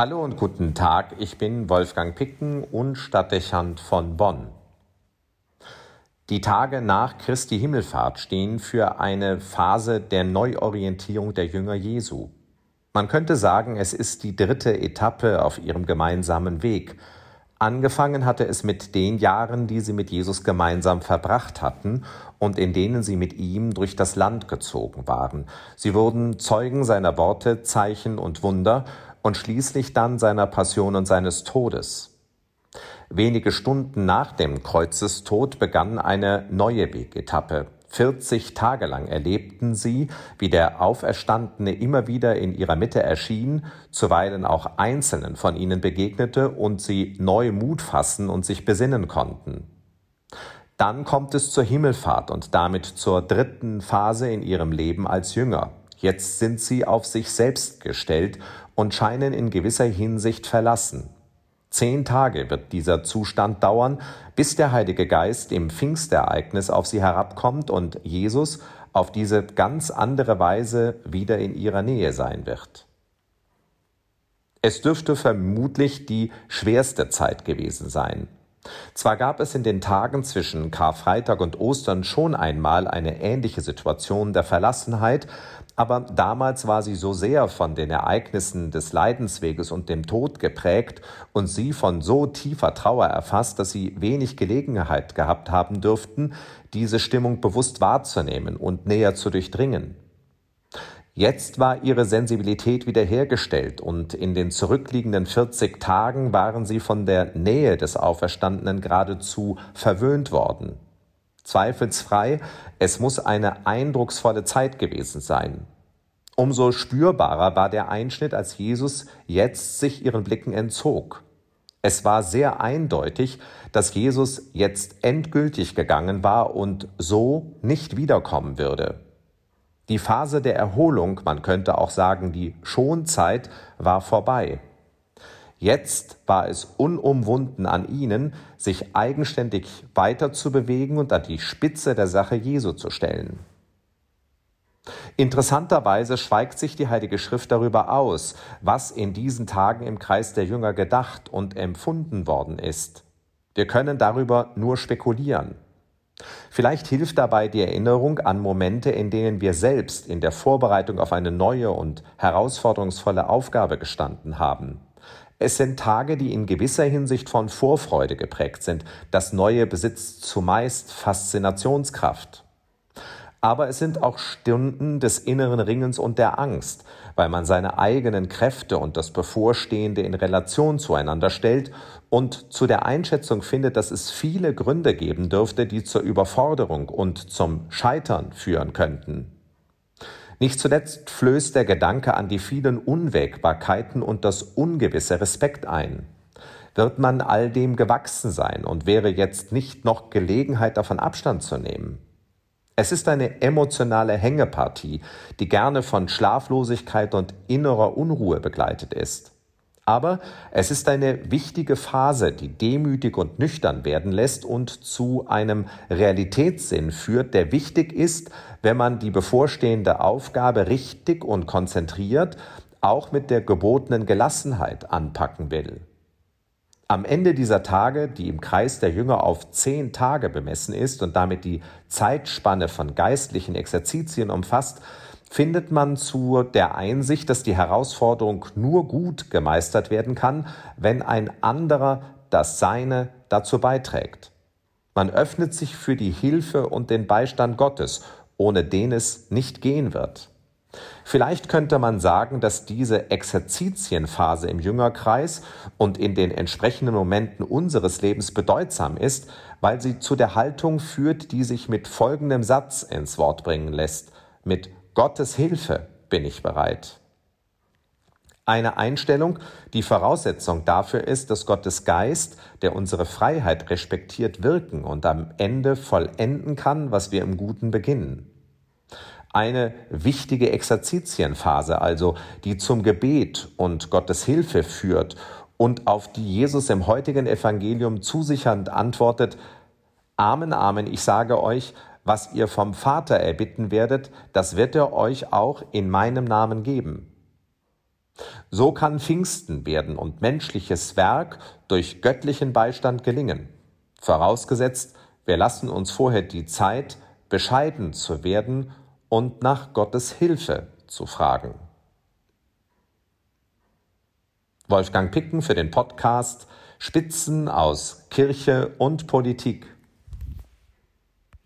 Hallo und guten Tag, ich bin Wolfgang Picken und Stadtdechant von Bonn. Die Tage nach Christi Himmelfahrt stehen für eine Phase der Neuorientierung der Jünger Jesu. Man könnte sagen, es ist die dritte Etappe auf ihrem gemeinsamen Weg. Angefangen hatte es mit den Jahren, die sie mit Jesus gemeinsam verbracht hatten und in denen sie mit ihm durch das Land gezogen waren. Sie wurden Zeugen seiner Worte, Zeichen und Wunder und schließlich dann seiner Passion und seines Todes. Wenige Stunden nach dem Kreuzestod begann eine neue Wegetappe. 40 Tage lang erlebten sie, wie der Auferstandene immer wieder in ihrer Mitte erschien, zuweilen auch Einzelnen von ihnen begegnete und sie neu Mut fassen und sich besinnen konnten. Dann kommt es zur Himmelfahrt und damit zur dritten Phase in ihrem Leben als Jünger. Jetzt sind sie auf sich selbst gestellt und scheinen in gewisser Hinsicht verlassen. Zehn Tage wird dieser Zustand dauern, bis der Heilige Geist im Pfingstereignis auf sie herabkommt und Jesus auf diese ganz andere Weise wieder in ihrer Nähe sein wird. Es dürfte vermutlich die schwerste Zeit gewesen sein. Zwar gab es in den Tagen zwischen Karfreitag und Ostern schon einmal eine ähnliche Situation der Verlassenheit, aber damals war sie so sehr von den Ereignissen des Leidensweges und dem Tod geprägt und sie von so tiefer Trauer erfasst, dass sie wenig Gelegenheit gehabt haben dürften, diese Stimmung bewusst wahrzunehmen und näher zu durchdringen. Jetzt war ihre Sensibilität wiederhergestellt und in den zurückliegenden 40 Tagen waren sie von der Nähe des Auferstandenen geradezu verwöhnt worden. Zweifelsfrei, es muss eine eindrucksvolle Zeit gewesen sein. Umso spürbarer war der Einschnitt, als Jesus jetzt sich ihren Blicken entzog. Es war sehr eindeutig, dass Jesus jetzt endgültig gegangen war und so nicht wiederkommen würde. Die Phase der Erholung, man könnte auch sagen die Schonzeit, war vorbei. Jetzt war es unumwunden an ihnen, sich eigenständig weiterzubewegen und an die Spitze der Sache Jesu zu stellen. Interessanterweise schweigt sich die Heilige Schrift darüber aus, was in diesen Tagen im Kreis der Jünger gedacht und empfunden worden ist. Wir können darüber nur spekulieren. Vielleicht hilft dabei die Erinnerung an Momente, in denen wir selbst in der Vorbereitung auf eine neue und herausforderungsvolle Aufgabe gestanden haben. Es sind Tage, die in gewisser Hinsicht von Vorfreude geprägt sind. Das Neue besitzt zumeist Faszinationskraft. Aber es sind auch Stunden des inneren Ringens und der Angst, weil man seine eigenen Kräfte und das Bevorstehende in Relation zueinander stellt und zu der Einschätzung findet, dass es viele Gründe geben dürfte, die zur Überforderung und zum Scheitern führen könnten. Nicht zuletzt flößt der Gedanke an die vielen Unwägbarkeiten und das ungewisse Respekt ein. Wird man all dem gewachsen sein und wäre jetzt nicht noch Gelegenheit davon Abstand zu nehmen? Es ist eine emotionale Hängepartie, die gerne von Schlaflosigkeit und innerer Unruhe begleitet ist. Aber es ist eine wichtige Phase, die demütig und nüchtern werden lässt und zu einem Realitätssinn führt, der wichtig ist, wenn man die bevorstehende Aufgabe richtig und konzentriert, auch mit der gebotenen Gelassenheit anpacken will. Am Ende dieser Tage, die im Kreis der Jünger auf zehn Tage bemessen ist und damit die Zeitspanne von geistlichen Exerzitien umfasst, findet man zu der Einsicht, dass die Herausforderung nur gut gemeistert werden kann, wenn ein anderer das Seine dazu beiträgt. Man öffnet sich für die Hilfe und den Beistand Gottes, ohne den es nicht gehen wird. Vielleicht könnte man sagen, dass diese Exerzitienphase im Jüngerkreis und in den entsprechenden Momenten unseres Lebens bedeutsam ist, weil sie zu der Haltung führt, die sich mit folgendem Satz ins Wort bringen lässt, mit Gottes Hilfe bin ich bereit. Eine Einstellung, die Voraussetzung dafür ist, dass Gottes Geist, der unsere Freiheit respektiert, wirken und am Ende vollenden kann, was wir im Guten beginnen. Eine wichtige Exerzitienphase also, die zum Gebet und Gottes Hilfe führt und auf die Jesus im heutigen Evangelium zusichernd antwortet, Amen, Amen, ich sage euch, was ihr vom Vater erbitten werdet, das wird er euch auch in meinem Namen geben. So kann Pfingsten werden und menschliches Werk durch göttlichen Beistand gelingen. Vorausgesetzt, wir lassen uns vorher die Zeit, bescheiden zu werden und nach Gottes Hilfe zu fragen. Wolfgang Picken für den Podcast Spitzen aus Kirche und Politik.